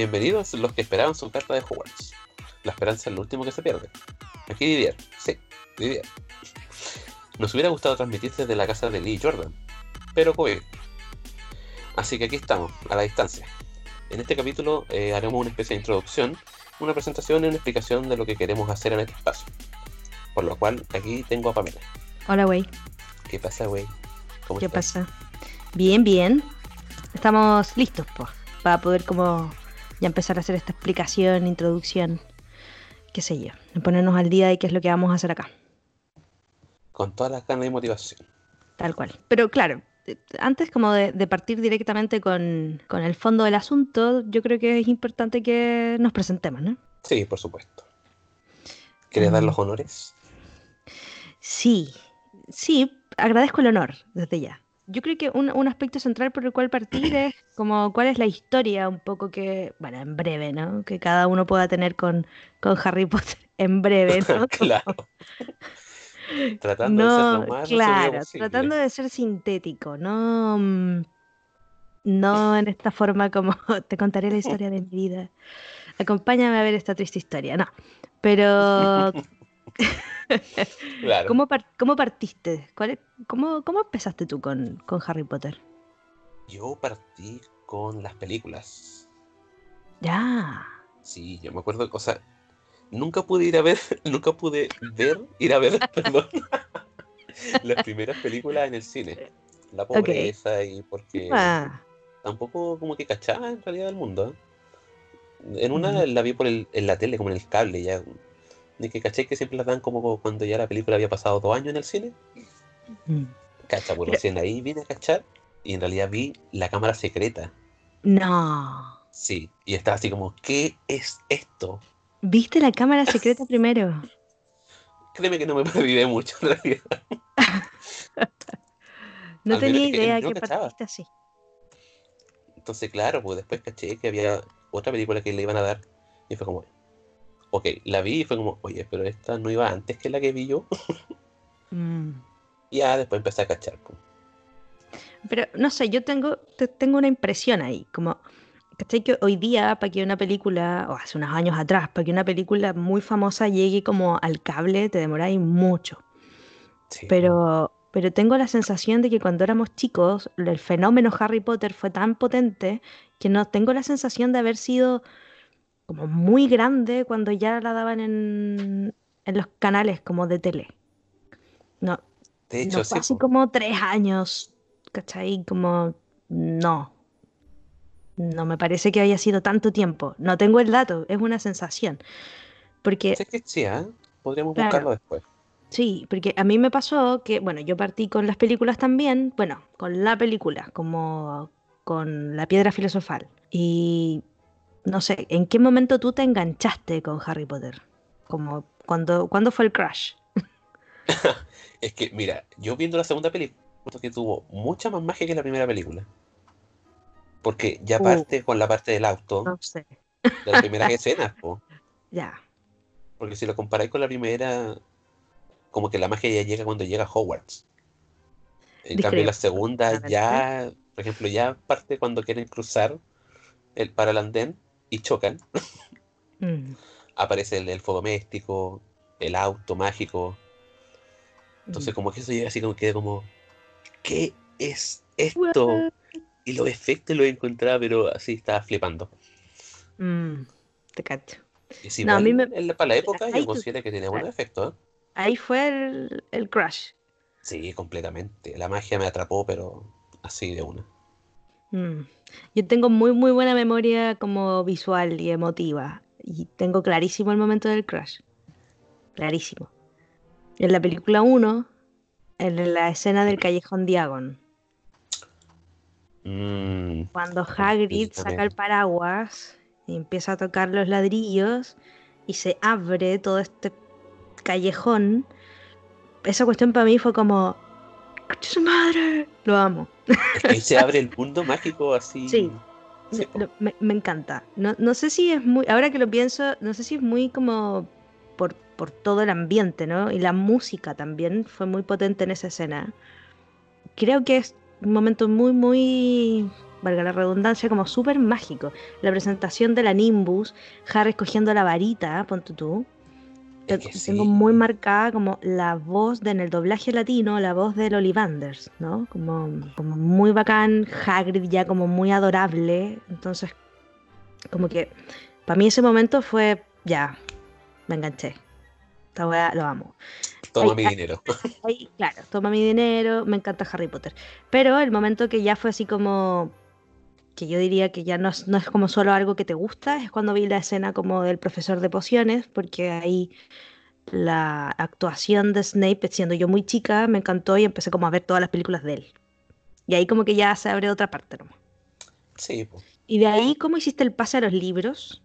Bienvenidos los que esperaban su carta de Hogwarts. La esperanza es lo último que se pierde. Aquí Didier, sí, Didier. Nos hubiera gustado transmitir desde la casa de Lee Jordan, pero COVID. Así que aquí estamos, a la distancia. En este capítulo eh, haremos una especie de introducción, una presentación y una explicación de lo que queremos hacer en este espacio. Por lo cual, aquí tengo a Pamela. Hola, güey. ¿Qué pasa, güey? ¿Qué pasa? Bien, bien. Estamos listos, pues, para poder como ya empezar a hacer esta explicación, introducción, qué sé yo, ponernos al día de qué es lo que vamos a hacer acá. Con todas las ganas y motivación. Tal cual. Pero claro, antes como de, partir directamente con, el fondo del asunto, yo creo que es importante que nos presentemos, ¿no? Sí, por supuesto. ¿Quieres dar mm. los honores? Sí, sí, agradezco el honor desde ya yo creo que un, aspecto central por el cual partir es como cuál es la historia un poco que, bueno, en breve, ¿no? Que cada uno pueda tener con, con Harry Potter en breve, ¿no? claro. tratando de ser lo más claro, tratando de ser sintético, no, no en esta forma como te contaré la historia de mi vida. Acompáñame a ver esta triste historia, no. Pero ¿Cómo, partiste? cómo, ¿Cómo empezaste tú con, Harry Potter? Yo partí con las películas. Ya. Sí, yo me acuerdo, o sea, nunca pude ir a ver, nunca pude ver, ir a ver, perdón, las primeras películas en el cine. La pobreza y porque ah. tampoco como que cachaba en realidad el mundo. En una la vi por el, en la tele, como en el cable, ya de que caché que siempre las dan como cuando ya la película había pasado dos años en el cine. Mm. Cacha, pues recién ahí vine a cachar y en realidad vi la cámara secreta. No. Sí, y estaba así como, ¿qué es esto? ¿Viste la cámara secreta primero? Créeme que no me perdí mucho en realidad. no tenía idea que, partiste así. Entonces, claro, pues después caché que había otra película que le iban a dar y fue como, ok, la vi y fue como, oye, pero esta no iba antes que la que vi yo. Mm. Y ya después empecé a cachar. Pero no sé, yo tengo, tengo una impresión ahí, como, ¿cachai? Que hoy día, para que una película, o hace unos años atrás, para que una película muy famosa llegue como al cable, te demoráis mucho. Pero, pero tengo la sensación de que cuando éramos chicos, el fenómeno Harry Potter fue tan potente que no tengo la sensación de haber sido como muy grande cuando ya la daban en, en los canales como de tele. No, de hecho, no así como tres años, ¿cachai? Como, no. No me parece que haya sido tanto tiempo. No tengo el dato, es una sensación. Porque... Sé que sí, ¿eh? Podríamos buscarlo después. Sí, porque a mí me pasó que, bueno, yo partí con las películas también, bueno, con la película, como con La Piedra Filosofal. Y no sé, ¿en qué momento tú te enganchaste con Harry Potter? Como, cuando, ¿Cuándo fue el crash? es que, mira, yo viendo la segunda película, que tuvo mucha más magia que la primera película. Porque ya uh. parte con la parte del auto. No sé. De las primeras escenas, po. Ya. Porque si lo comparáis con la primera, como que la magia ya llega cuando llega Hogwarts. En cambio, la segunda ya, por ejemplo, ya parte cuando quieren cruzar el para el andén y chocan, mm. aparece el elfo doméstico, el auto mágico. Entonces, mm. como que eso llega así como que como, ¿qué es esto? Y los efectos los encontraba, pero así estaba flipando. Mm, te cacho. Y no, a mí me... para la época yo considero que tenía buenos efectos. ¿eh? Ahí fue el, el crush. Sí, completamente. La magia me atrapó, pero así de una. Mm. Yo tengo muy, muy buena memoria como visual y emotiva. Y tengo clarísimo el momento del crash. Clarísimo. En la película 1, en la escena del callejón Diagon. Mm. Cuando Hagrid saca el paraguas y empieza a tocar los ladrillos y se abre todo este callejón. Esa cuestión para mí fue como, su madre! Lo amo. Es se abre el mundo mágico así. Sí. me, encanta. No, sé si es muy. Ahora que lo pienso, no sé si es muy como por, por todo el ambiente, ¿no? Y la música también fue muy potente en esa escena. Creo que es un momento muy, muy valga la redundancia, como súper mágico. La presentación de la Nimbus, Harry escogiendo la varita, ponte tú. Tengo muy marcada como la voz de en el doblaje latino, la voz del Ollivanders, ¿no? Como, como muy bacán, Hagrid ya como muy adorable. Entonces, como que para mí ese momento fue, ya, me enganché. Esta weá lo amo. Toma mi dinero. claro, toma mi dinero, me encanta Harry Potter. Pero el momento que ya fue así como que yo diría que ya no es, no es como solo algo que te gusta, es cuando vi la escena como del profesor de pociones, porque ahí la actuación de Snape, siendo yo muy chica, me encantó y empecé como a ver todas las películas de él. Y ahí como que ya se abre otra parte nomás. Sí. ¿Y de ahí cómo hiciste el pase a los libros?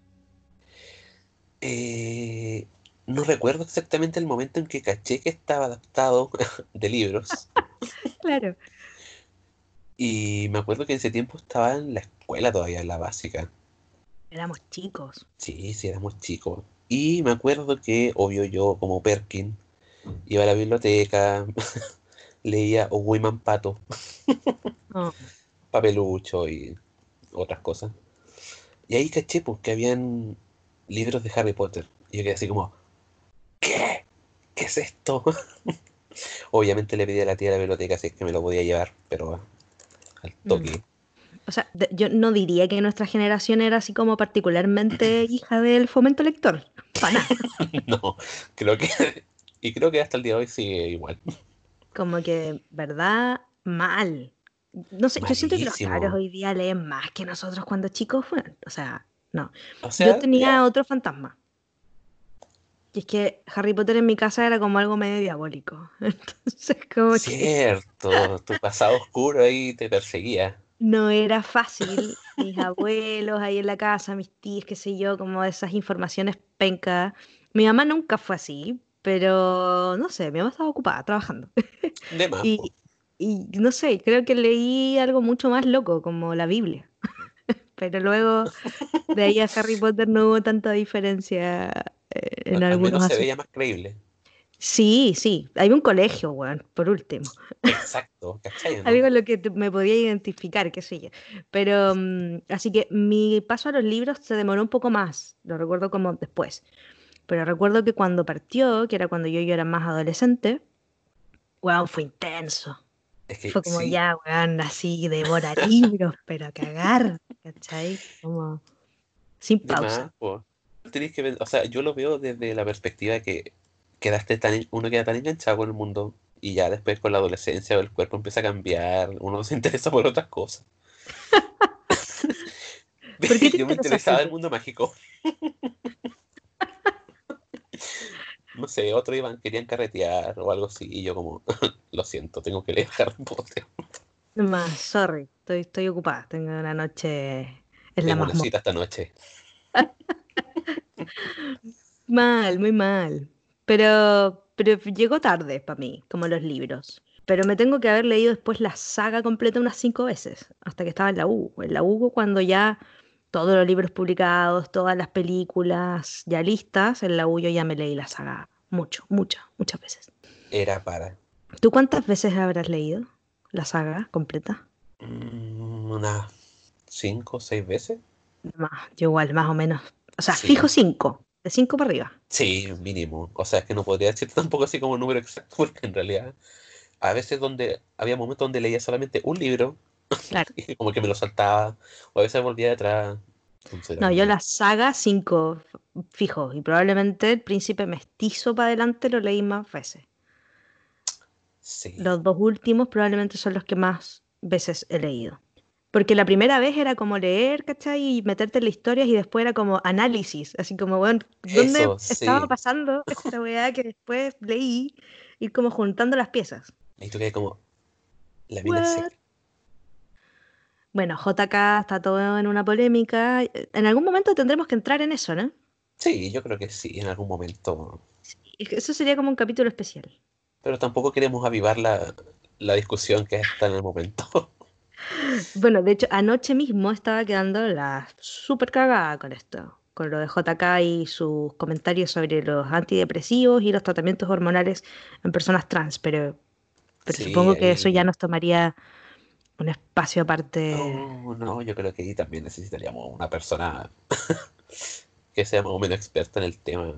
Eh, no recuerdo exactamente el momento en que caché que estaba adaptado de libros. claro. Y me acuerdo que en ese tiempo estaba en la escuela todavía, en la básica. Éramos chicos. Sí, sí, éramos chicos. Y me acuerdo que, obvio, yo como Perkin, iba a la biblioteca, leía Women Pato, oh. Papelucho y otras cosas. Y ahí caché pues, que habían libros de Harry Potter. Y yo quedé así como, ¿qué? ¿Qué es esto? Obviamente le pedí a la tía de la biblioteca si es que me lo podía llevar, pero al mm. toque. O sea, yo no diría que nuestra generación era así como particularmente hija del fomento lector. Para no, creo que. Y creo que hasta el día de hoy sigue igual. Como que, ¿verdad? Mal. No sé, yo siento que los cabros hoy día leen más que nosotros cuando chicos fueron. O sea, no. yo tenía otro fantasma. Y es que Harry Potter en mi casa era como algo medio diabólico. Entonces, como Cierto, tu pasado oscuro ahí te perseguía. No era fácil. Mis abuelos ahí en la casa, mis tíos, qué sé yo, como esas informaciones penca. Mi mamá nunca fue así, pero no sé, mi mamá estaba ocupada trabajando. De más. y, y no sé, creo que leí algo mucho más loco, como la Biblia. Pero luego de ahí a Harry Potter no hubo tanta diferencia eh, en Al algunos menos se veía más creíble. Sí, sí, hay un colegio, weón, por último. Exacto, Algo en lo que me podía identificar, qué sé yo. Pero, mm, así que mi paso a los libros se demoró un poco más, lo recuerdo como después. Pero recuerdo que cuando partió, que era cuando yo, yo era más adolescente, weón, fue intenso. Fue como ya, weón, así, devora libros, pero a cagar, ¿cachai? Como sin pausa que ver, o sea, yo lo veo desde la perspectiva de que quedaste tan, uno queda tan enganchado con el mundo y ya después con la adolescencia el cuerpo empieza a cambiar, uno se interesa por otras cosas. yo me interesaba el mundo mágico. no sé, otros iban, querían carretear o algo así, y yo como, lo siento, tengo que leer Harry Potter. Más, sorry, estoy, estoy ocupada, tengo una noche en la mazmorra. esta noche. mal, muy mal. Pero, pero llegó tarde para mí, como los libros. Pero me tengo que haber leído después la saga completa unas cinco veces, hasta que estaba en la U. En la U cuando ya todos los libros publicados, todas las películas ya listas, en la U yo ya me leí la saga mucho, muchas, muchas veces. Era para. ¿Tú cuántas veces habrás leído la saga completa? Mm, unas cinco seis veces. Más, yo igual, más o menos. O sea, fijo cinco. De 5 para arriba. Sí, mínimo. O sea, es que no podría decir tampoco así como un número exacto, porque en realidad a veces donde había momentos donde leía solamente un libro, claro. como que me lo saltaba, o a veces volvía detrás. No, yo la saga 5 fijo, y probablemente el príncipe mestizo para adelante lo leí más veces. Sí. Los dos últimos probablemente son los que más veces he leído. Porque la primera vez era como leer, ¿cachai? Y meterte en la historia y después era como análisis. Así como, bueno, ¿dónde estaba pasando esta weá que después leí? Ir como juntando las piezas. Y tú quedas como, la mina Bueno, JK está todo en una polémica. En algún momento tendremos que entrar en eso, ¿no? Sí, yo creo que sí, en algún momento. eso sería como un capítulo especial. Pero tampoco queremos avivar la, la discusión que está en el momento. Bueno, de hecho, anoche mismo estaba quedando la súper cagada con esto, con lo de JK y sus comentarios sobre los antidepresivos y los tratamientos hormonales en personas trans, pero, pero supongo que eso ya nos tomaría un espacio aparte. No, no, yo creo que ahí también necesitaríamos una persona que sea más o menos experta en el tema.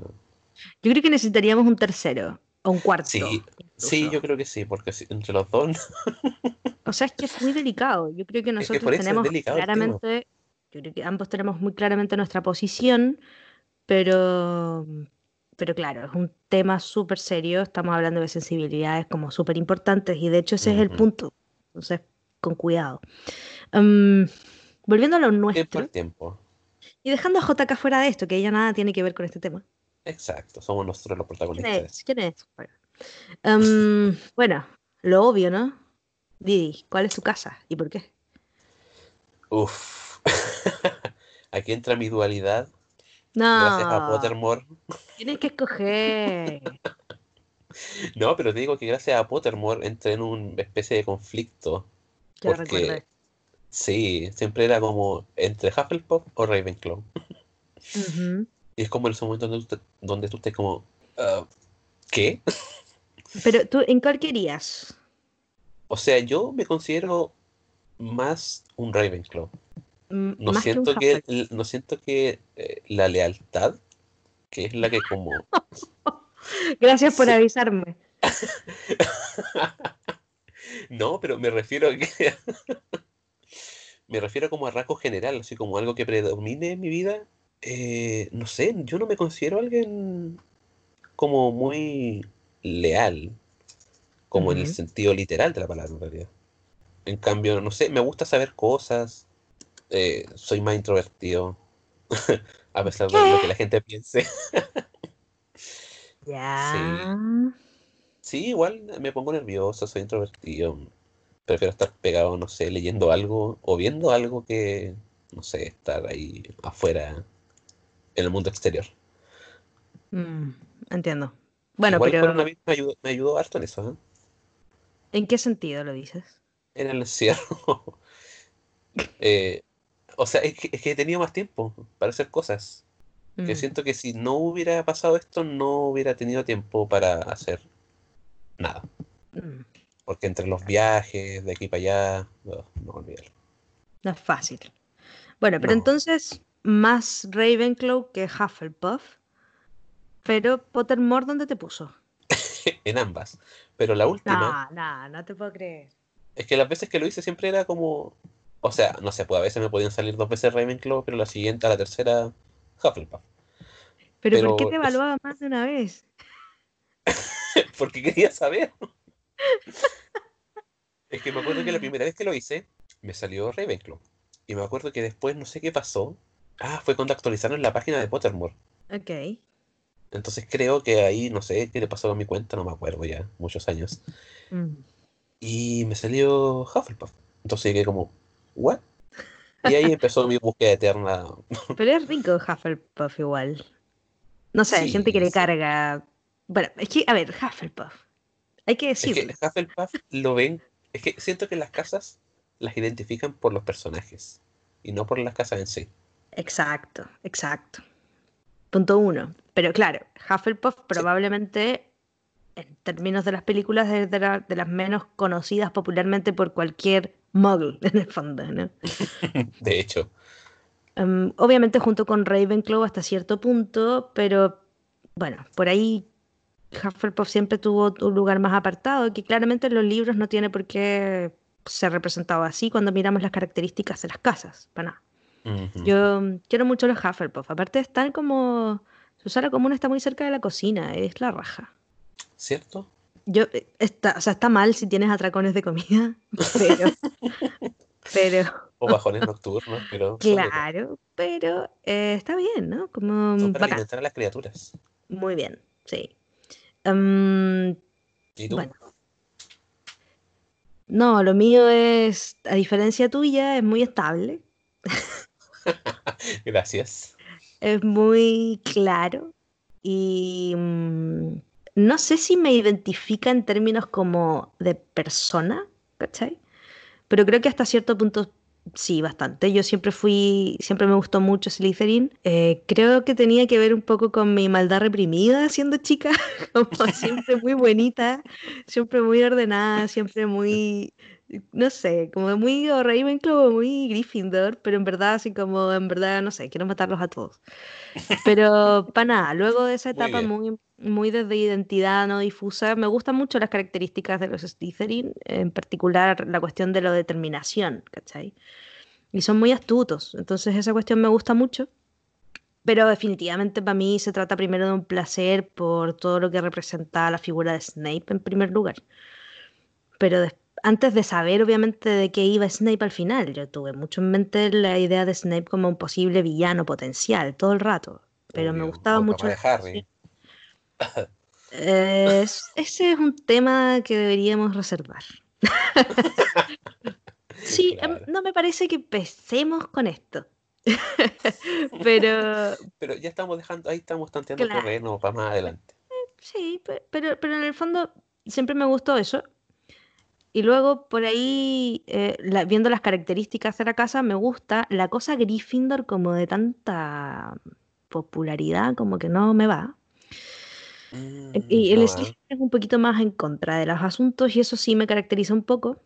Yo creo que necesitaríamos un tercero o un cuarto. Sí, sí, yo creo que sí, porque entre los dos. o sea, es que es muy delicado. Yo creo que nosotros tenemos claramente, yo creo que ambos tenemos muy claramente nuestra posición, pero, pero claro, es un tema súper serio. Estamos hablando de sensibilidades como súper importantes y de hecho ese es el punto. Entonces, con cuidado. Em, volviendo a lo nuestro. tiempo. Y dejando a JK fuera de esto, que ella nada tiene que ver con este tema. Exacto, somos nosotros los protagonistas. ¿Quién es? Em, bueno, lo obvio, ¿no? Didi, ¿cuál es tu casa y por qué? Uf. Aquí entra mi dualidad. No. Gracias a Pottermore. Tienes que escoger. no, pero te digo que gracias a Pottermore entré en una especie de conflicto. Ya porque, Sí, siempre era como entre Hufflepuff o Ravenclaw. Y es como en ese momento donde, tú, donde tú estés como, ah, ¿qué? Pero tú, ¿en cuál querías? O sea, yo me considero más un Ravenclaw. No siento que, no siento que la lealtad, que es la que como... Gracias por avisarme. no, pero me refiero a que... me refiero como a rasgo general, así como algo que predomine en mi vida. Eh, no sé, yo no me considero alguien como muy leal, como en el sentido literal de la palabra en realidad. En cambio, no sé, me gusta saber cosas, eh, soy más introvertido, a pesar de lo que la gente piense. ya. sí, igual me pongo nervioso, soy introvertido prefiero estar pegado, no sé, leyendo algo o viendo algo que, no sé, estar ahí afuera en el mundo exterior. Mm, entiendo. Bueno, Igual pero... me ayudó, me ayudó harto en eso. ¿eh? ¿En qué sentido lo dices? En el encierro. Eh, o sea, es que, he tenido más tiempo para hacer cosas. Que mm. siento que si no hubiera pasado esto, no hubiera tenido tiempo para hacer nada. Mm. Porque entre los viajes de aquí para allá, no, no No es fácil. Bueno, pero entonces más Ravenclaw que Hufflepuff. Pero Pottermore, ¿dónde te puso? en ambas. Pero la última. No, no, no te puedo creer. Es que las veces que lo hice siempre era como. O sea, no sé, pues a veces me podían salir dos veces Ravenclaw, pero la siguiente, a la tercera, Hufflepuff. ¿Pero, pero por qué te evaluaba más de una vez? Porque quería saber. es que me acuerdo que la primera vez que lo hice, me salió Ravenclaw. Y me acuerdo que después no sé qué pasó. Ah, fue cuando actualizaron la página de Pottermore. Ok. Entonces creo que ahí, no sé qué le pasó a mi cuenta, no me acuerdo ya, muchos años. Mm. Y me salió Hufflepuff. Entonces llegué como, ¿what? Y ahí empezó mi búsqueda eterna. Pero es rico Hufflepuff igual. No sé, hay gente que le carga. Bueno, es que, a ver, Hufflepuff. Hay que decirlo. Es que Hufflepuff lo ven. Es que siento que las casas las identifican por los personajes y no por las casas en sí. Exacto, exacto. Punto uno. Pero claro, Hufflepuff probablemente, en términos de las películas, es de, las menos conocidas popularmente por cualquier muggle, en el fondo, ¿no? de hecho. Em, obviamente junto con Ravenclaw hasta cierto punto, pero bueno, por ahí Hufflepuff siempre tuvo un lugar más apartado, que claramente en los libros no tiene por qué ser representado así cuando miramos las características de las casas, para nada. Yo quiero mucho los Hufflepuff, aparte están como... Su sala común está muy cerca de la cocina, es la raja. ¿Cierto? Yo, eh, está, o sea, está mal si tienes atracones de comida, pero... pero o bajones nocturnos, pero... Claro, pero eh, está bien, ¿no? Como... para alimentar a las criaturas. Muy bien, sí. ¿Y tú? Bueno. No, lo mío es, a diferencia tuya, es muy estable. Gracias. Es muy claro y mm, no sé si me identifica en términos como de persona, ¿cachai? Pero creo que hasta cierto punto Sí, bastante. Yo siempre fui, siempre me gustó mucho Slytherin. Eh, creo que tenía que ver un poco con mi maldad reprimida siendo chica, como siempre muy bonita, siempre muy ordenada, siempre muy no sé, como muy Ravenclaw, muy Gryffindor, pero en verdad, así como, en verdad, no sé, quiero matarlos a todos. Pero para nada, luego de esa etapa muy, muy, desde identidad no difusa, me gustan mucho las características de los Slytherin, en particular la cuestión de la determinación, ¿cachai? Y son muy astutos, entonces esa cuestión me gusta mucho. Pero definitivamente para mí se trata primero de un placer por todo lo que representa la figura de Snape en primer lugar. Pero después antes de saber obviamente de qué iba Snape al final. Yo tuve mucho en mente la idea de Snape como un posible villano potencial todo el rato, pero me gustaba mucho. Harry. ese es un tema que deberíamos reservar. sí, em, no me parece que empecemos con esto. pero. Pero ya estamos dejando, ahí estamos tanteando claro. terreno para más adelante. Sí, pero, pero en el fondo siempre me gustó eso. Y luego por ahí, eh, viendo las características de la casa, me gusta la cosa Gryffindor como de tanta popularidad, como que no me va. Eh, y el Slytherin es un poquito más en contra de los asuntos y eso sí me caracteriza un poco.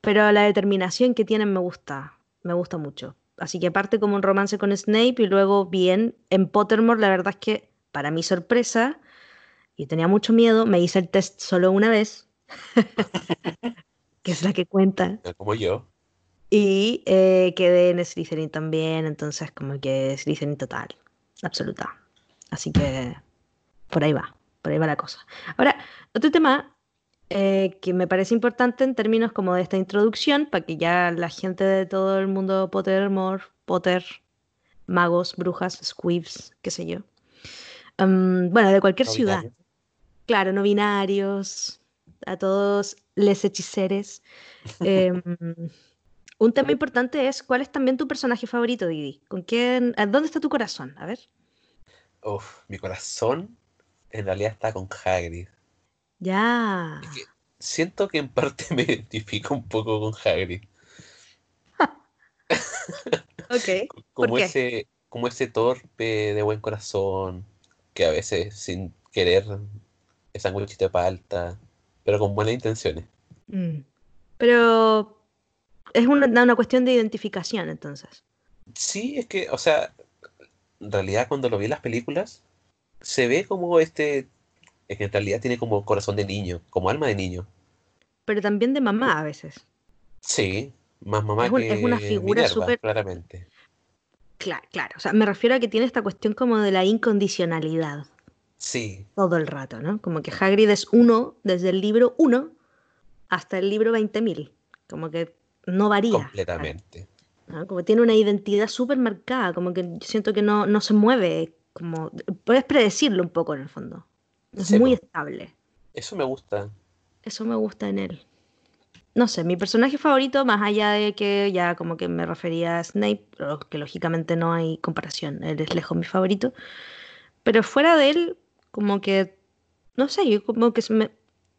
Pero la determinación que tienen me gusta, me gusta mucho. Así que parte como un romance con Snape y luego bien en Pottermore, la verdad es que para mi sorpresa, y tenía mucho miedo, me hice el test solo una vez que es la que cuenta. Como yo. Y eh, quedé en Slytherin también, entonces como que Slytherin total, absoluta. Así que por ahí va, por ahí va la cosa. Ahora, otro tema eh, que me parece importante en términos como de esta introducción, para que ya la gente de todo el mundo Pottermore, Potter, magos, brujas, squibs, qué sé yo. Um, bueno, de cualquier ciudad. Claro, no binarios, a todos les hechiceres. Em, un tema importante es cuál es también tu personaje favorito, Didi. ¿Con quién? ¿Dónde está tu corazón? A ver. Uf, mi corazón en realidad está con Hagrid. Ya. siento que en parte me identifico un poco con Hagrid. ok. Como ese, como ese torpe de buen corazón que a veces sin querer es sándwichito de palta pero con buenas intenciones. Mm. Pero es una, una cuestión de identificación, entonces. Sí, es que, o sea, en realidad cuando lo vi en las películas, se ve como este, es que en realidad tiene como corazón de niño, como alma de niño. Pero también de mamá a veces. Sí, más mamá es que es una figura súper claramente. Claro, claro, o sea, me refiero a que tiene esta cuestión como de la incondicionalidad. Sí. Todo el rato, ¿no? Como que Hagrid es uno desde el libro 1 hasta el libro 20.000. Como que no varía. Completamente. Como tiene una identidad súper marcada, como que yo siento que no, no se mueve. Como, puedes predecirlo un poco en el fondo. Es muy estable. Eso me gusta. Eso me gusta en él. No sé, mi personaje favorito, más allá de que ya como que me refería a Snape, que lógicamente no hay comparación, él es lejos mi favorito. Pero fuera de él, como que, no sé, yo como que me,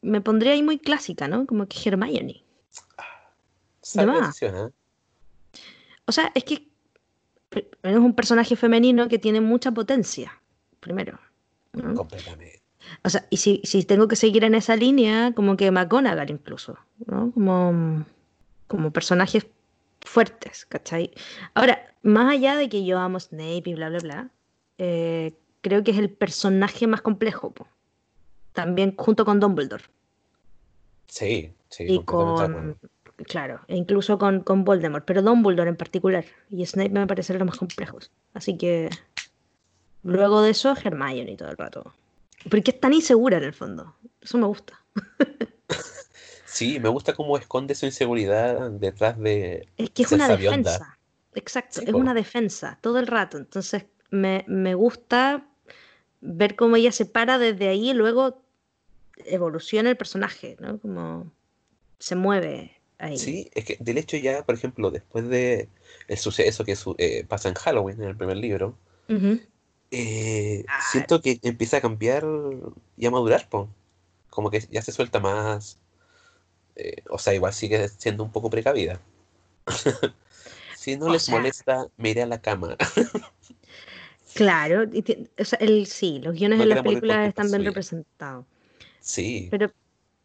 me pondría ahí muy clásica, ¿no? Como que Hermione. ¿eh? O sea, es que es un personaje femenino que tiene mucha potencia, primero. Completamente. O sea, y si, si, tengo que seguir en esa línea, como que McGonagall incluso, ¿no? Como, como personajes fuertes, ¿cachai? Ahora, más allá de que yo amo Snape y bla, bla, bla, eh, creo que es el personaje más complejo. También junto con Dumbledore. Sí, sí. Y con, claro, e incluso con, con Voldemort, pero Dumbledore en particular. Y Snape me parecen los más complejos. Así que luego de eso, Hermione todo el rato. Porque es tan insegura en el fondo. Eso me gusta. sí, me gusta cómo esconde su inseguridad detrás de. Es que es una defensa. Exacto, es una defensa todo el rato. Entonces me, me gusta ver cómo ella se para desde ahí y luego evoluciona el personaje, ¿no? Como se mueve ahí. Sí, es que del hecho ya, por ejemplo, después de el suceso que eh, pasa en Halloween, en el primer libro, eh, ah. siento que empieza a cambiar y a madurar, como que ya se suelta más. Eh, o sea, igual sigue siendo un poco precavida. si no les molesta, me a la cama. Claro, o sea, el, sí, los guiones de las películas están bien representados. Sí. Pero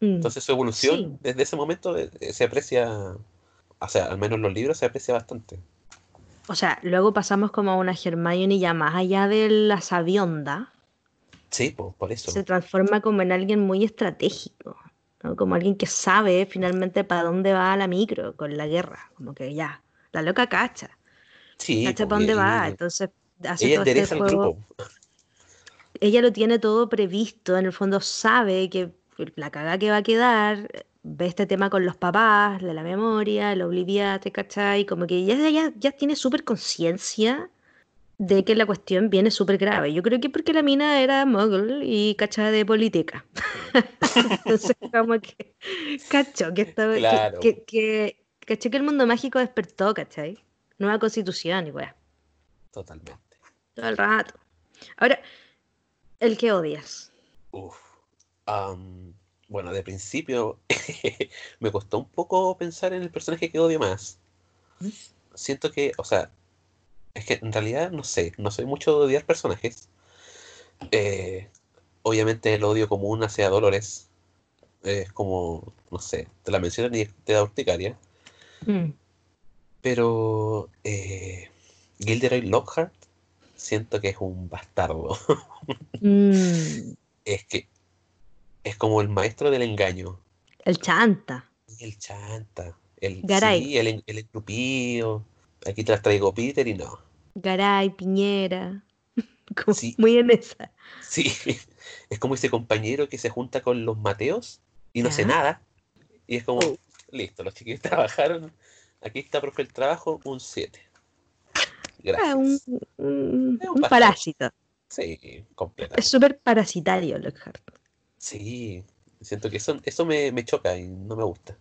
Mm. Entonces su evolución desde ese momento eh, se aprecia, o sea, al menos en los libros se aprecia bastante. O sea, luego pasamos como a una Hermione ya más allá de la sabionda. Sí, por eso. Se transforma como en alguien muy estratégico, como alguien que sabe finalmente para dónde va la micro con la guerra. Como que ya, la loca cacha. Sí. Cacha para dónde va, entonces hace ella todo este juego. Ella lo tiene todo previsto, en el fondo sabe que la caga que va a quedar, ve este tema con los papás, de la memoria, el obliviate, ¿cachai? Como que ya, ya, ya tiene súper conciencia de que la cuestión viene súper grave. Yo creo que porque la mina era muggle y cachada de política. Entonces, como que cacho que estaba. Que, que, caché que el mundo mágico despertó, ¿cachai? Nueva constitución y weá. Totalmente. Todo el rato. Ahora, el que odias. Uf. bueno, de principio me costó un poco pensar en el personaje que odio más. ¿Mm? Siento que, o sea, es que en realidad no sé, no soy mucho de odiar personajes. Eh, obviamente el odio común hacia Dolores es como, no sé, te la mencionan y te da urticaria. Mm. Pero eh, Gilderoy Lockhart siento que es un bastardo. Mm. Es que es como el maestro del engaño. El chanta. El chanta. El, sí, el, el Aquí te las traigo Peter y no. Garay, Piñera. Muy en esa. Sí, es como ese compañero que se junta con los Mateos y no hace nada. Y es como, oh. listo, los chiquillos trabajaron. Aquí está, profe, el trabajo, un 7. Gracias. Ah, un, parásito. Sí, completo. Es súper parasitario Lockhart. Sí, siento que eso, eso me, me choca y no me gusta.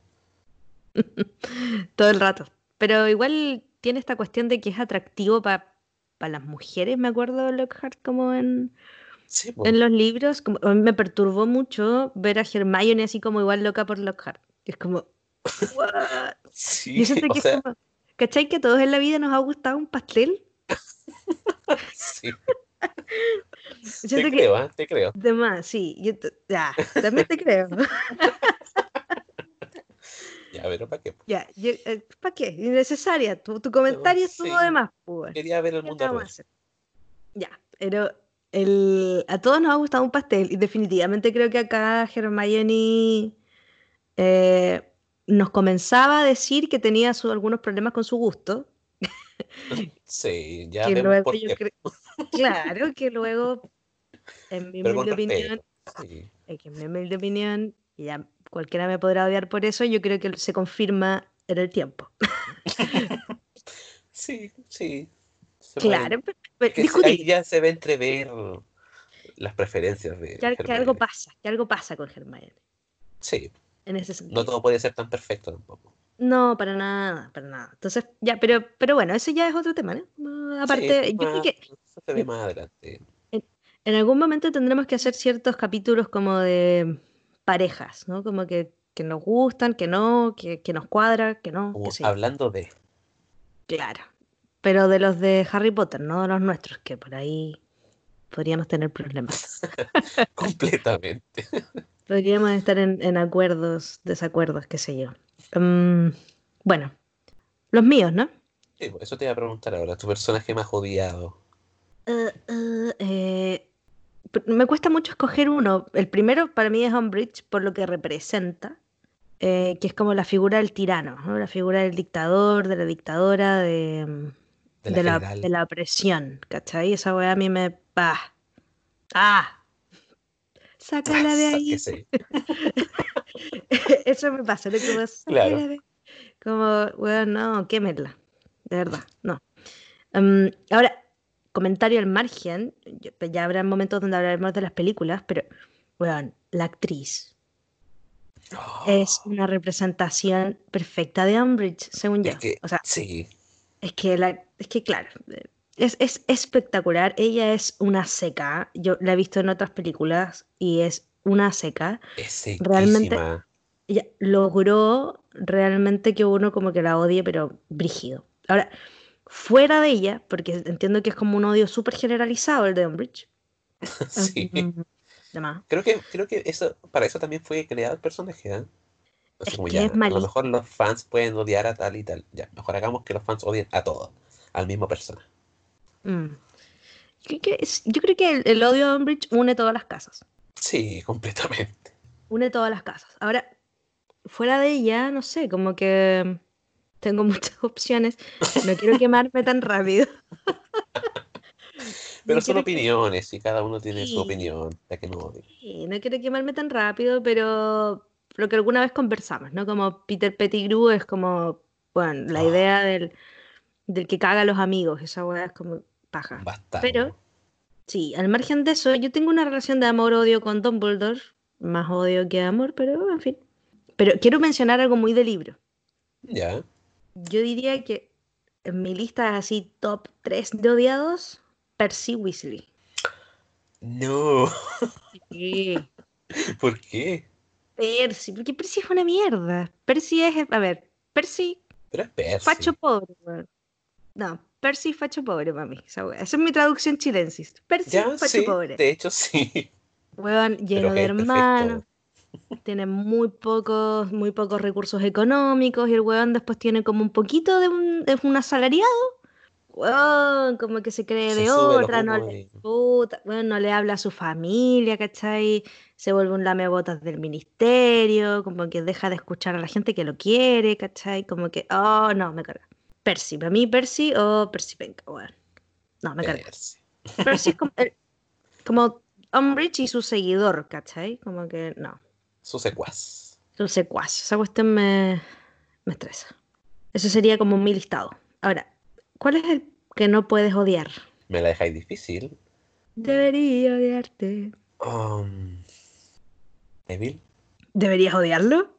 Todo el rato. Pero igual tiene esta cuestión de que es atractivo para las mujeres, me acuerdo Lockhart como en, en los libros. Como, me perturbó mucho ver a Hermione así como igual loca por Lockhart. Es como... sí, que ¿Cachai que a todos en la vida nos ha gustado un pastel? sí. te creo, ¿eh? te creo. De sí. ya, también te creo. Ya, pero ¿para qué? Ya, eh, ¿para qué? Innecesaria. Tu, tu comentario estuvo de más. Pues. Quería ver el mundo Ya, pero el, a todos nos ha gustado un pastel y definitivamente creo que acá Hermione eh, nos comenzaba a decir que tenía algunos problemas con su gusto. Sí, ya vemos por qué. Claro, que luego, en mi humilde opinión, en mi humilde opinión, ya cualquiera me podrá odiar por eso, yo creo que se confirma en el tiempo. sí, sí. claro, pero, ahí ya se ve entrever las preferencias de. Que, algo pasa, que algo pasa con Hermione. Sí. En ese sentido. No todo puede ser tan perfecto tampoco. No, para nada, para nada. Entonces, ya, pero, pero bueno, ese ya es otro tema, ¿no? Aparte, yo creo que. Eso se ve más adelante. en algún momento tendremos que hacer ciertos capítulos como de parejas, ¿no? Como que, nos gustan, que no, que, nos cuadra, que no. hablando de. Claro. Pero de los de Harry Potter, no de los nuestros, que por ahí podríamos tener problemas. Completamente. Podríamos estar en, acuerdos, desacuerdos, qué sé yo. Mm, bueno, los míos, ¿no? Sí, pues, eso te iba a preguntar ahora, tu personaje más odiado. Uh, uh, eh, me cuesta mucho escoger uno. El primero para mí es Umbridge por lo que representa, eh, que es como la figura del tirano, la figura del dictador, de la dictadora, de, de, la, de, la, opresión, ¿cachai? Esa weá a mí me... ¡Ah! ¡Ah! Sácala de ahí. Eso me pasa, ¿no? Como, claro. Como, bueno, no, quémela. De verdad, no. Um, ahora, comentario al margen, pues, ya habrá momentos donde hablaremos de las películas, pero, bueno, la actriz es una representación perfecta de Umbridge, según yo. o sea, sí. Es que, la, es que claro, es, espectacular. Ella es una seca. Yo la he visto en otras películas y es una seca. Es realmente ella logró realmente que uno como que la odie, pero brígido. Ahora, fuera de ella, porque entiendo que es como un odio súper generalizado el de Umbridge. sí. Creo que, creo que eso, para eso también fue creado el personaje, ¿eh? a lo mejor los fans pueden odiar a tal y tal. Ya, mejor hagamos que los fans odien a todos, al mismo persona. Mm. Yo, creo que el, odio a Umbridge une todas las casas. Sí, completamente. Une todas las casas. Ahora, fuera de ella, no sé, como que tengo muchas opciones. No quiero quemarme tan rápido. Pero son opiniones y cada uno tiene su opinión, ya que no Sí, no quiero quemarme tan rápido, pero lo que alguna vez conversamos, ¿no? Como Peter Pettigrew es como, bueno, la ah. idea del, del, que caga a los amigos, esa weá es como paja. Bastante. Pero, sí, al margen de eso, yo tengo una relación de amor-odio con Dumbledore, más odio que amor, pero en fin. Pero quiero mencionar algo muy de libro. Ya. Yo diría que en mi lista así top 3 de odiados, Percy Weasley. No. ¿Por qué? Percy, porque Percy es una mierda. Percy es, a ver, Percy. Pero es Percy. Facho pobre. No, Percy facho pobre para mí. Esa, es mi traducción chilensis. Percy facho pobre. De hecho, sí. Weón, lleno de hermanos. Tiene muy pocos, muy pocos recursos económicos y el weón después tiene como un poquito de un, de un asalariado como que se cree de otra, no le, no le habla a su familia, ¿cachai? Se vuelve un lamebotas del ministerio, como que deja de escuchar a la gente que lo quiere, ¿cachai? Como que, oh, no, me carga. Percy, para mí Percy o Percy Penca, bueno. No, me carga. Percy, es como, como Umbridge y su seguidor, ¿cachai? Como que, no. Su secuaz. Su secuaz. Esa cuestión me, me estresa. Eso sería como mi listado. Ahora, ¿Cuál es el que no puedes odiar? Me la dejáis difícil. Debería odiarte. Um, ¿Neville? ¿Deberías odiarlo?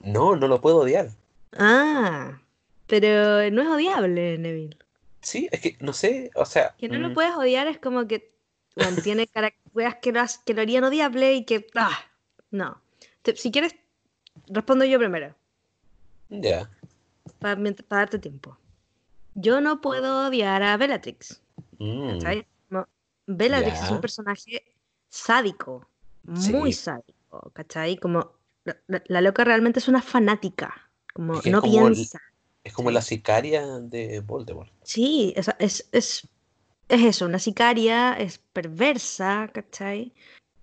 No, no lo puedo odiar. Ah, pero no es odiable, Neville. Sí, es que no sé, o sea. Que no lo mm. puedes odiar es como que mantiene características que, lo, que lo harían odiable y que. Ah, no. si quieres, respondo yo primero. Ya. para darte tiempo yo no puedo odiar a Bellatrix. Mm. Bellatrix es un personaje sádico, muy sádico, ¿cachai? Como la, loca realmente es una fanática, como no piensa. Es como la sicaria de Voldemort. Sí, es, es, es, eso, una sicaria, es perversa, ¿cachai?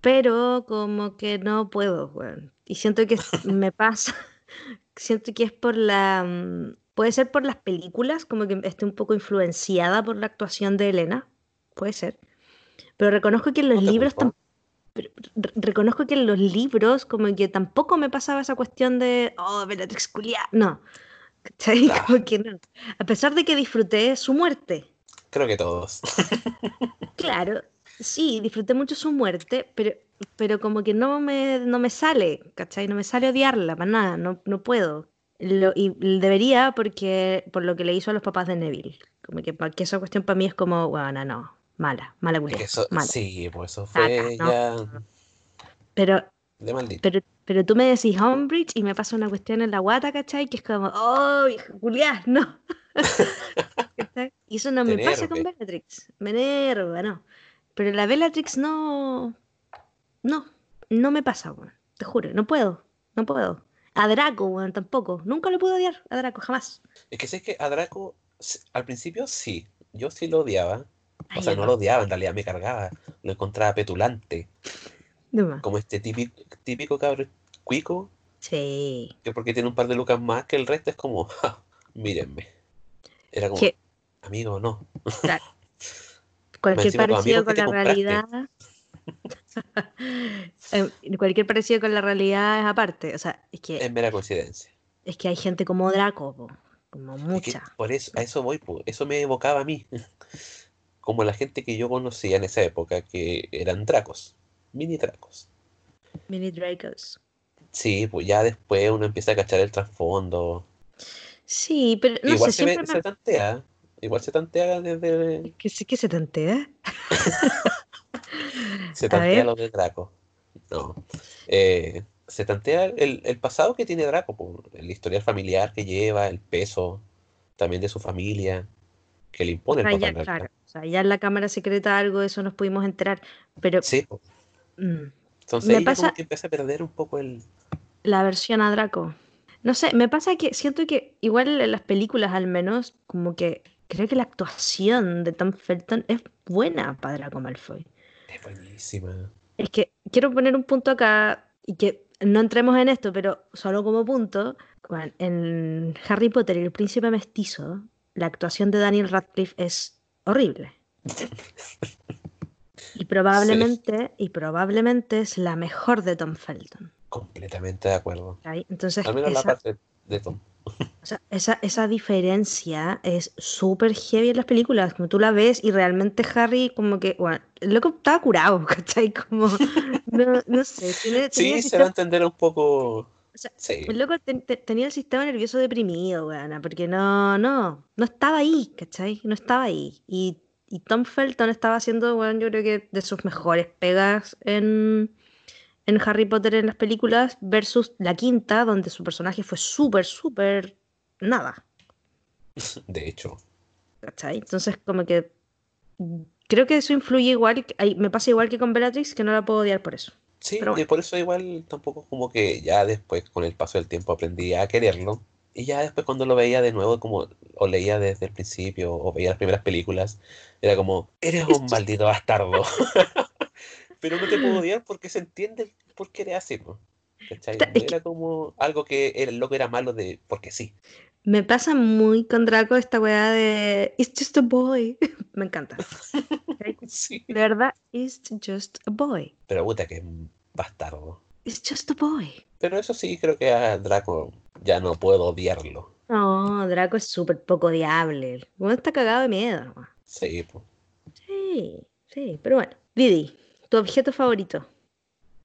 Pero como que no puedo, bueno. Y siento que me pasa, siento que es por la mm, Puede ser por las películas, como que esté un poco influenciada por la actuación de Elena. Puede ser. Pero reconozco que en los libros reconozco que en los libros como que tampoco me pasaba esa cuestión de oh Bellatrix culia no como que no. A pesar de que disfruté su muerte. Creo que todos. Claro. Sí disfruté mucho su muerte pero pero como que no me no me sale ¿cachai? no me sale odiarla para nada no, no puedo. Y debería porque por lo que le hizo a los papás de Neville. Como que, que esa cuestión para mí es como, bueno, no, mala, mala culia. Sí, pues eso fue ya... Pero, pero, pero tú me decís Homebridge y me pasa una cuestión en la guata, ¿cachai? Que es como, oh, Julián, no. y eso no me pasa con Bellatrix. Me enerva, no. Pero la Bellatrix no. No, no me pasa, bueno, te juro, no puedo, no puedo. A Draco, bueno, tampoco. Nunca lo pude odiar a Draco, jamás. Es que sé que a Draco, al principio sí. Yo sí lo odiaba. O sea, no lo odiaba, en realidad me cargaba. Lo encontraba petulante. Como este típico, típico cabrón cuico. Sí. Que porque tiene un par de lucas más que el resto es como, mírenme. Era como, amigo, no. Cualquier parecido con la realidad. Em, cualquier parecido con la realidad es aparte. O sea, es que. Es mera coincidencia. Es que hay gente como Draco, como mucha. por eso, a eso voy, eso me evocaba a mí. Como la gente que yo conocía en esa época, que eran Dracos, mini Dracos. Mini Dracos. Sí, pues ya después uno empieza a cachar el trasfondo. Sí, pero no Igual se, se tantea. Igual se tantea desde. ¿Qué, ¿Qué se tantea? Se tantea lo de Draco. No. Eh, se tantea el, pasado que tiene Draco, por el historial familiar que lleva, el peso también de su familia, que le impone el ya, O sea, ya en la cámara secreta algo de eso nos pudimos enterar. Pero. Sí. Mm, Entonces me pasa... como que empieza a perder un poco el... La versión a Draco. No sé, me pasa que siento que igual en las películas al menos, como que creo que la actuación de Tom Felton es buena para Draco Malfoy. Es buenísima. Es que quiero poner un punto acá y que no entremos en esto, pero solo como punto, en Harry Potter y el príncipe mestizo, la actuación de Daniel Radcliffe es horrible. Y probablemente, y probablemente es la mejor de Tom Felton. Completamente de acuerdo. Entonces, Al menos la parte de Tom. O sea, esa, esa diferencia es súper heavy en las películas, como tú la ves y realmente Harry como que, bueno, el loco estaba curado, ¿cachai? Como, no, no sé. Tiene, sí, se va a entender un poco... sí. El loco tenía el sistema nervioso deprimido, weón, porque no, no, no estaba ahí, ¿cachai? No estaba ahí. Y, y Tom Felton estaba haciendo, bueno, yo creo que de sus mejores pegas en en Harry Potter en las películas versus la quinta, donde su personaje fue súper, súper nada. De hecho. ¿Cachai? Entonces, como que creo que eso influye igual, me pasa igual que con Bellatrix, que no la puedo odiar por eso. Sí, y por eso igual tampoco como que ya después, con el paso del tiempo, aprendí a quererlo. Y ya después cuando lo veía de nuevo, como o leía desde el principio, o veía las primeras películas, era como, eres un maldito bastardo. pero no te puedo odiar porque se entiende por qué eres así, ¿no? era como algo que el loco era malo de porque sí. Me pasa muy con Draco esta weá de It's just a boy. Me encanta. sí. De verdad, it's just a boy. Pero puta que bastardo. It's just a boy. Pero eso sí, creo que a Draco ya no puedo odiarlo. No, Draco es súper poco odiable. Uno está cagado de miedo. Sí. Sí, sí, pero bueno. Didi, ¿Tu objeto favorito?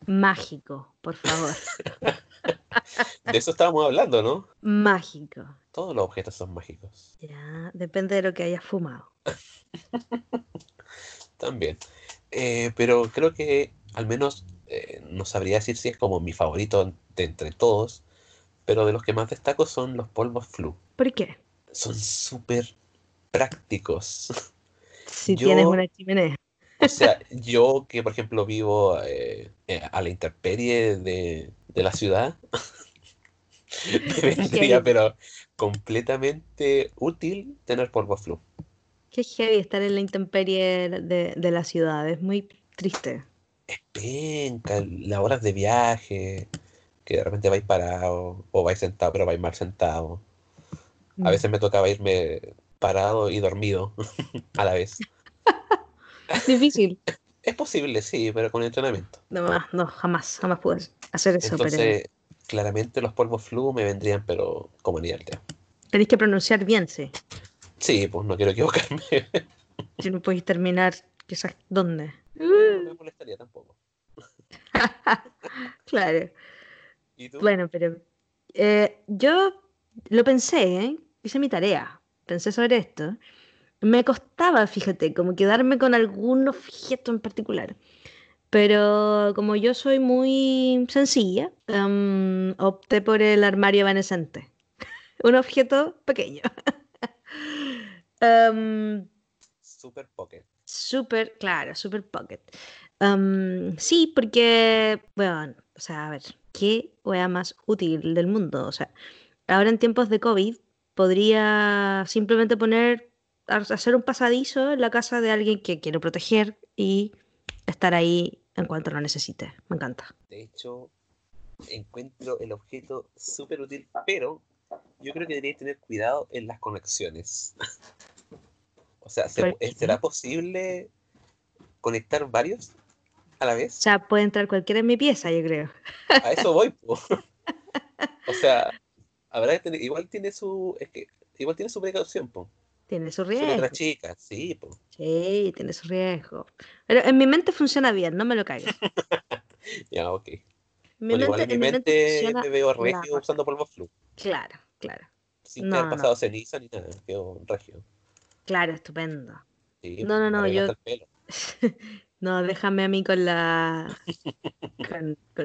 Mágico, por favor. de eso estábamos hablando, ¿no? Mágico. Todos los objetos son mágicos. Ya, depende de lo que hayas fumado. También. Eh, pero creo que al menos eh, no sabría decir si es como mi favorito de entre todos, pero de los que más destaco son los polvos flu. ¿Por qué? Son súper prácticos. Si tienes una chimenea. O sea, yo que por ejemplo vivo eh, eh, a la intemperie de, la ciudad, me vendría, pero completamente útil tener polvo flu. Qué heavy estar en la intemperie de, la ciudad, es muy triste. Es penca, las horas de viaje, que de repente vais parado, o vais sentado, pero vais mal sentado. A mm. veces me tocaba irme parado y dormido a la vez. Difícil. Es posible, sí, pero con entrenamiento. No, no, jamás, jamás pude hacer eso. Entonces, claramente los polvos flu me vendrían, pero como ni tema. Tenéis que pronunciar bien, sí. Sí, pues no quiero equivocarme. Si no podéis terminar, quizás, ¿dónde? No, me molestaría tampoco. claro. ¿Y tú? Bueno, pero eh, yo lo pensé, ¿eh? hice mi tarea, pensé sobre esto me costaba, fíjate, como quedarme con algún objeto en particular. Pero como yo soy muy sencilla, em, opté por el armario evanescente. Un objeto pequeño. um, super pocket. Super, claro, super pocket. Em, sí, porque, bueno, o sea, a ver, ¿qué wea más útil del mundo? O sea, ahora en tiempos de COVID podría simplemente poner hacer un pasadizo en la casa de alguien que quiero proteger y estar ahí en cuanto lo necesite. Me encanta. De hecho, encuentro el objeto súper útil, pero yo creo que debería tener cuidado en las conexiones. o sea, ¿será posible conectar varios a la vez? O sea, puede entrar cualquiera en mi pieza, yo creo. a eso voy. o sea, habrá que igual tiene su, es que igual tiene su precaución, po. Tiene su riesgo. otra chica, sí. Po. Sí, tiene su riesgo. Pero en mi mente funciona bien, no me lo caigas. ya, ok. Mi mente, igual en mi mente, me veo regio usando polvo flu. Claro, claro. Sin no, haber pasado ceniza ni nada, veo regio. Claro, estupendo. Sí, no, no, no, yo... no, déjame a mí con la...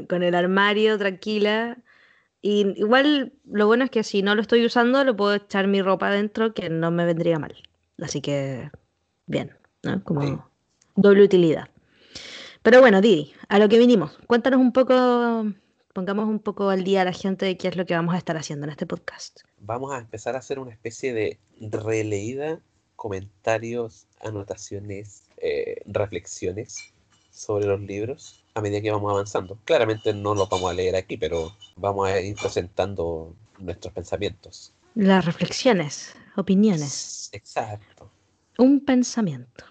con el armario, tranquila y igual lo bueno es que si no lo estoy usando, lo puedo echar mi ropa adentro, que no me vendría mal. Así que, bien, ¿no? Como doble utilidad. Pero bueno, Didi, a lo que vinimos. Cuéntanos un poco, pongamos un poco al día a la gente de qué es lo que vamos a estar haciendo en este podcast. Vamos a empezar a hacer una especie de releída, comentarios, anotaciones, eh, reflexiones sobre los libros a medida que vamos avanzando. Claramente no los vamos a leer aquí, pero vamos a ir presentando nuestros pensamientos. Las reflexiones, opiniones. Exacto. Un pensamiento.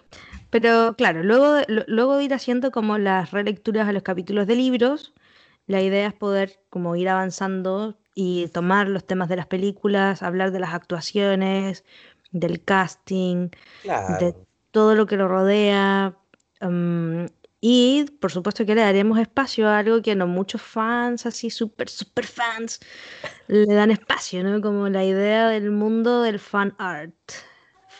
Pero claro, luego de, luego de ir haciendo como las relecturas a los capítulos de libros, la idea es poder como ir avanzando y tomar los temas de las películas, hablar de las actuaciones, del casting, de todo lo que lo rodea. Mm, y por supuesto que le daremos espacio a algo que no muchos fans, así súper, súper fans, le dan espacio, ¿no? Como la idea del mundo del fan art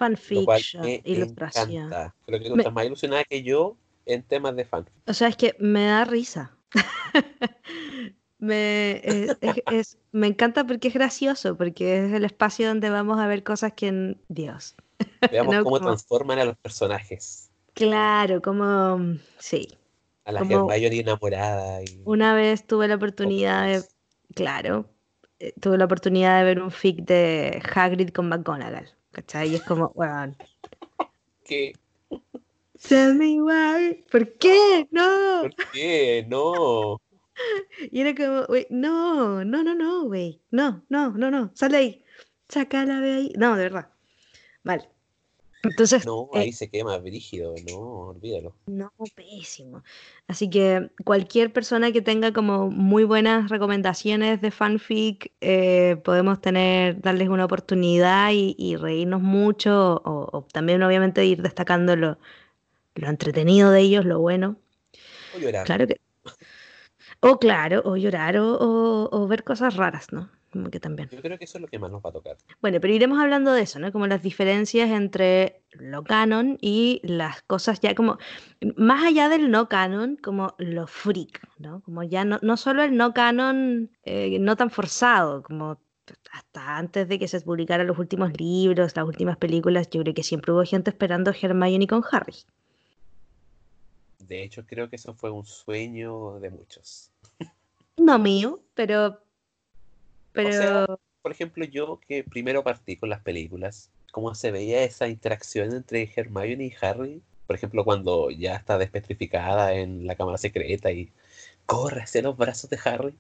fanfiction, ilustración. Creo que tú estás más ilusionada que yo en temas de fan. O sea, es que me da risa. me, es, me encanta porque es gracioso, porque es el espacio donde vamos a ver cosas que... Dios. Veamos cómo transforman a los personajes. Claro, como... Sí. A la Hermione enamorada. Y... Una vez tuve la oportunidad de... Claro, eh, tuve la oportunidad de ver un fic de Hagrid con McGonagall. ¿Cachai? Y es como, bueno. ¿Qué? Tell me why. ¿Por qué? No. ¿Por qué? No. Y era como, güey, no, no, no, no, güey. No, no, no, no. Sale ahí. Sácala de ahí. No, de verdad. Vale. Entonces. No, ahí eh, se quema brígido, no, olvídalo. No, pésimo. Así que cualquier persona que tenga como muy buenas recomendaciones de fanfic, eh, podemos tener, darles una oportunidad y, reírnos mucho, o, también obviamente ir destacando lo, entretenido de ellos, lo bueno. O llorar. Claro que. O claro, o llorar, o ver cosas raras, ¿no? como que también. Yo creo que eso es lo que más nos va a tocar. Bueno, pero iremos hablando de eso, ¿no? Como las diferencias entre lo canon y las cosas ya como, más allá del no canon, como lo freak, ¿no? Como ya no, no solo el no canon eh, no tan forzado, como hasta antes de que se publicaran los últimos libros, las últimas películas, yo creo que siempre hubo gente esperando a Hermione con Harry. De hecho, creo que eso fue un sueño de muchos. No mío, pero pero... por ejemplo, yo que primero partí con las películas, cómo se veía esa interacción entre Hermione y Harry, por ejemplo, cuando ya está despetrificada en la cámara secreta y corre hacia los brazos de Harry.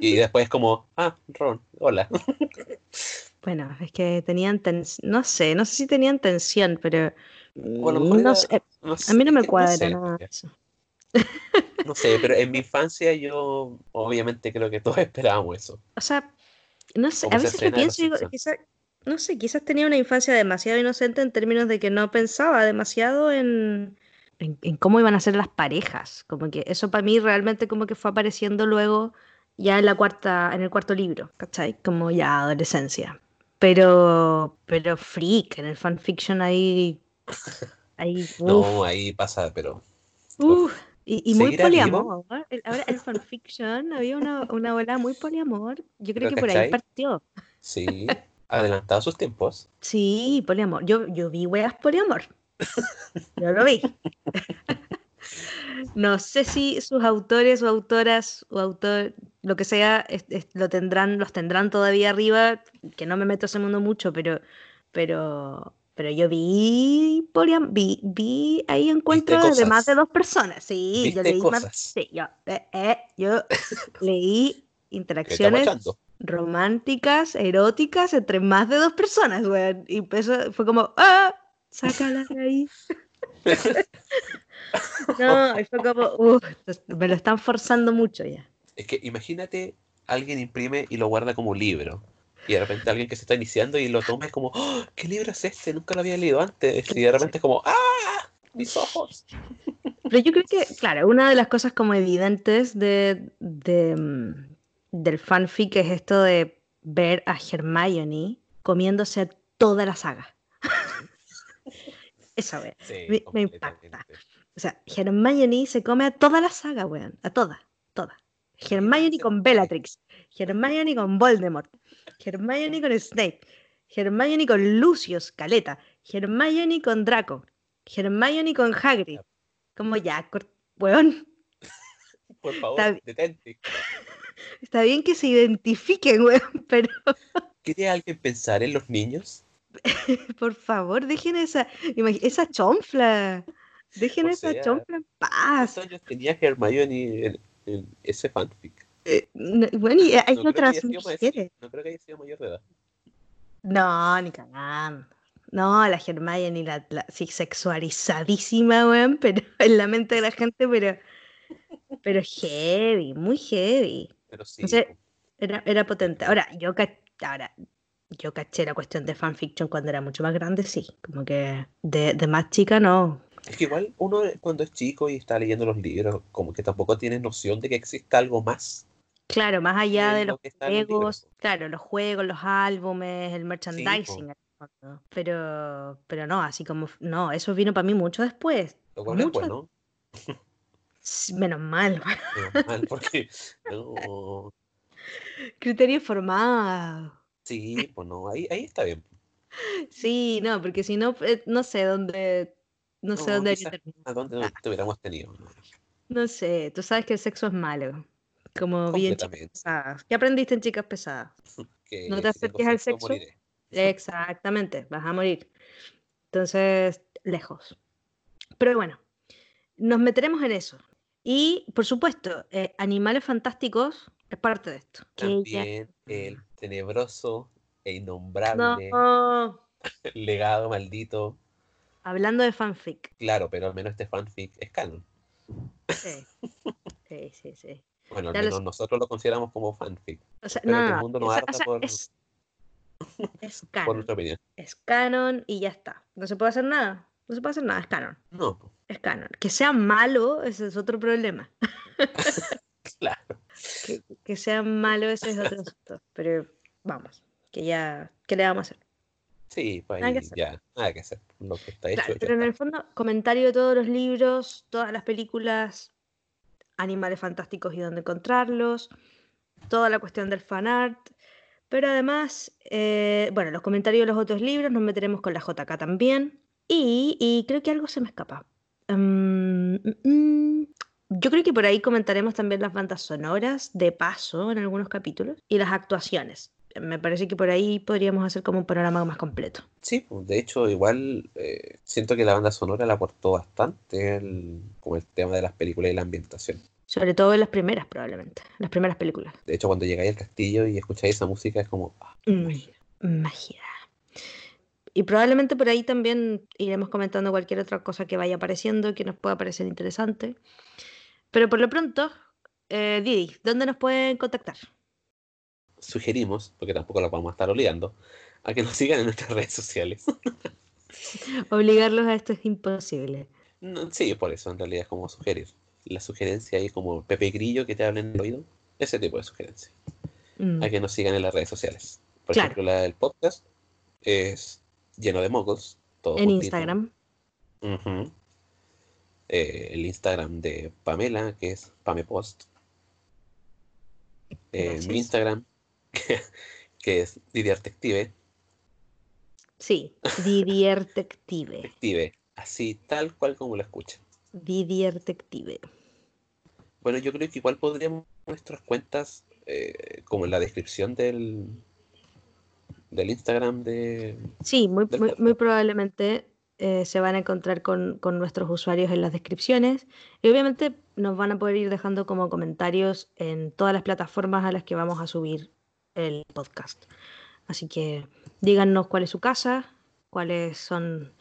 Y después como, ah, Ron, hola. Bueno, es que tenían tensión, no sé, no sé si tenían tensión, pero no, a mí no me cuadra nada eso. No sé, pero en mi infancia yo obviamente creo que todos esperábamos eso. O sea, no sé, a veces lo pienso y digo, no sé, quizás tenía una infancia demasiado inocente en términos de que no pensaba demasiado en, en, cómo iban a ser las parejas. Como que eso para mí realmente como que fue apareciendo luego ya en la cuarta, en el cuarto libro, ¿cachai? Como ya adolescencia. Pero, pero freak, en el fanfiction ahí. Ahí no, ahí pasa, pero. Y, muy poliamor. ahora el fanfiction había una, una ola muy poliamor. Yo creo que por ahí partió. Sí, adelantado sus tiempos. Sí, poliamor. Yo, yo vi weas poliamor. Yo lo vi. no sé si sus autores o autoras o autor, lo que sea, lo tendrán, los tendrán todavía arriba, que no me meto ese mundo mucho, pero, pero pero yo vi, vi, vi ahí encuentros de más de dos personas. Sí, yo leí más, sí, yo, eh, eh, yo leí interacciones románticas, eróticas entre más de dos personas, güey. Y eso fue como, ¡ah! Sácala de ahí. no, y fue como, uff, me lo están forzando mucho ya. Es que imagínate, alguien imprime y lo guarda como libro y de repente alguien que se está iniciando y lo toma es como, ¡Oh! ¿qué libro es este? Nunca lo había leído antes. Y de repente es como, ¡ah! Mis ojos. Pero yo creo que, claro, una de las cosas como evidentes de, de mm, del fanfic es esto de ver a Hermione comiéndose toda la saga. Esa vez. me, impacta. O sea, Hermione se come a toda la saga, weón. A toda, toda. Hermione con Bellatrix. Hermione con Voldemort. Hermione con Snape, Hermione con Lucius, Caleta, Hermione con Draco, Hermione con Hagrid. Como ya, weón. Por favor, detente. Está bien que se identifiquen, weón, pero. ¿Quiere alguien pensar en los niños? Por favor, dejen esa, esa chonfla. Dejen esa chonfla en paz. ¿Cuántos años tenía Hermione en, en ese fanfic? Eh, bueno, y hay otras mujeres. No creo que haya sido mayor de edad. No, ni cagando. No, la Hermione, la, la sí, sexualizadísima, weón, pero en la mente de la gente, pero, pero heavy, muy heavy. Pero sí. era, era potente. Ahora, yo ahora, yo caché la cuestión de fanfiction cuando era mucho más grande, sí. Como que de, de más chica no. Es que igual uno cuando es chico y está leyendo los libros, como que tampoco tiene noción de que exista algo más Claro, más allá de los juegos, claro, los juegos, los álbumes, el merchandising, pero, pero no, así como, no, eso vino para mí mucho después. mucho Menos mal. Menos mal, porque no. Criterio formado. Sí, pues no, ahí, ahí está bien. Sí, no, porque si no, eh, no sé dónde, no, sé dónde. A dónde te hubiéramos tenido. No sé, tú sabes que el sexo es malo. Como bien ¿Qué aprendiste en chicas pesadas? no te acerques al sexo. Exactamente, vas a morir. Entonces, lejos. Pero bueno, nos meteremos en eso. Y, por supuesto, eh, Animales Fantásticos es parte de esto. También el tenebroso e innombrable legado maldito. Hablando de fanfic. Claro, pero al menos este fanfic es canon. Sí, sí, sí. sí. Bueno, al menos nosotros lo consideramos como fanfic. O sea, no, que el mundo no harta por, es, canon. Es canon y ya está. No se puede hacer nada. No se puede hacer nada, es canon. No. Es canon. Que sea malo, ese es otro problema. claro. Que, que, sea malo, ese es otro asunto. Pero vamos, que ya, ¿qué le vamos a hacer? Sí, pues ya, nada que hacer. Lo que está hecho. pero en el fondo, comentario de todos los libros, todas las películas, animales fantásticos y dónde encontrarlos, toda la cuestión del fanart, pero además, eh, bueno, los comentarios de los otros libros, nos meteremos con la JK también, y, creo que algo se me escapa. Mm, mm, mm. yo creo que por ahí comentaremos también las bandas sonoras de paso en algunos capítulos y las actuaciones me parece que por ahí podríamos hacer como un panorama más completo. Sí, pues, de hecho, igual eh, siento que la banda sonora la aportó bastante como el tema de las películas y la ambientación. Sobre todo en las primeras, probablemente, las primeras películas. De hecho, cuando llegáis al castillo y escucháis esa música es como... Ah, magia. magia. Y probablemente por ahí también iremos comentando cualquier otra cosa que vaya apareciendo, que nos pueda parecer interesante. Pero por lo pronto, eh, Didi, ¿dónde nos pueden contactar? sugerimos, porque tampoco lo vamos a estar obligando, a que nos sigan en nuestras redes sociales. Obligarlos a esto es imposible. sí, por eso en realidad es como sugerir. La sugerencia ahí como Pepe Grillo que te hablen en el oído, ese tipo de sugerencia. Mm. A que nos sigan en las redes sociales. Por ejemplo, la del podcast es lleno de mocos. Todo en Instagram. Eh, el Instagram de Pamela, que es Pamepost. Eh, mi Instagram que es Didier Sí, Didier así tal cual como lo escuchan. Didier Bueno, yo creo que igual podríamos nuestras cuentas eh, como en la descripción del del Instagram de... Sí, muy, muy, probablemente eh, se van a encontrar con, con, nuestros usuarios en las descripciones. Y obviamente nos van a poder ir dejando como comentarios en todas las plataformas a las que vamos a subir el podcast. Así que díganos cuál es su casa, cuáles son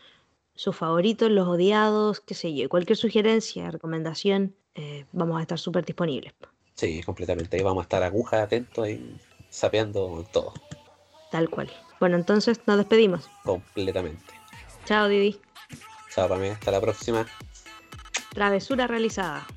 sus favoritos, los odiados, qué sé yo. Cualquier sugerencia, recomendación, eh, vamos a estar súper disponibles. Sí, completamente. Ahí vamos a estar aguja, atentos y sapeando todo. Tal cual. Bueno, entonces nos despedimos. Completamente. Chao, Didi. Chao, Pamela. Hasta la próxima. Travesura realizada.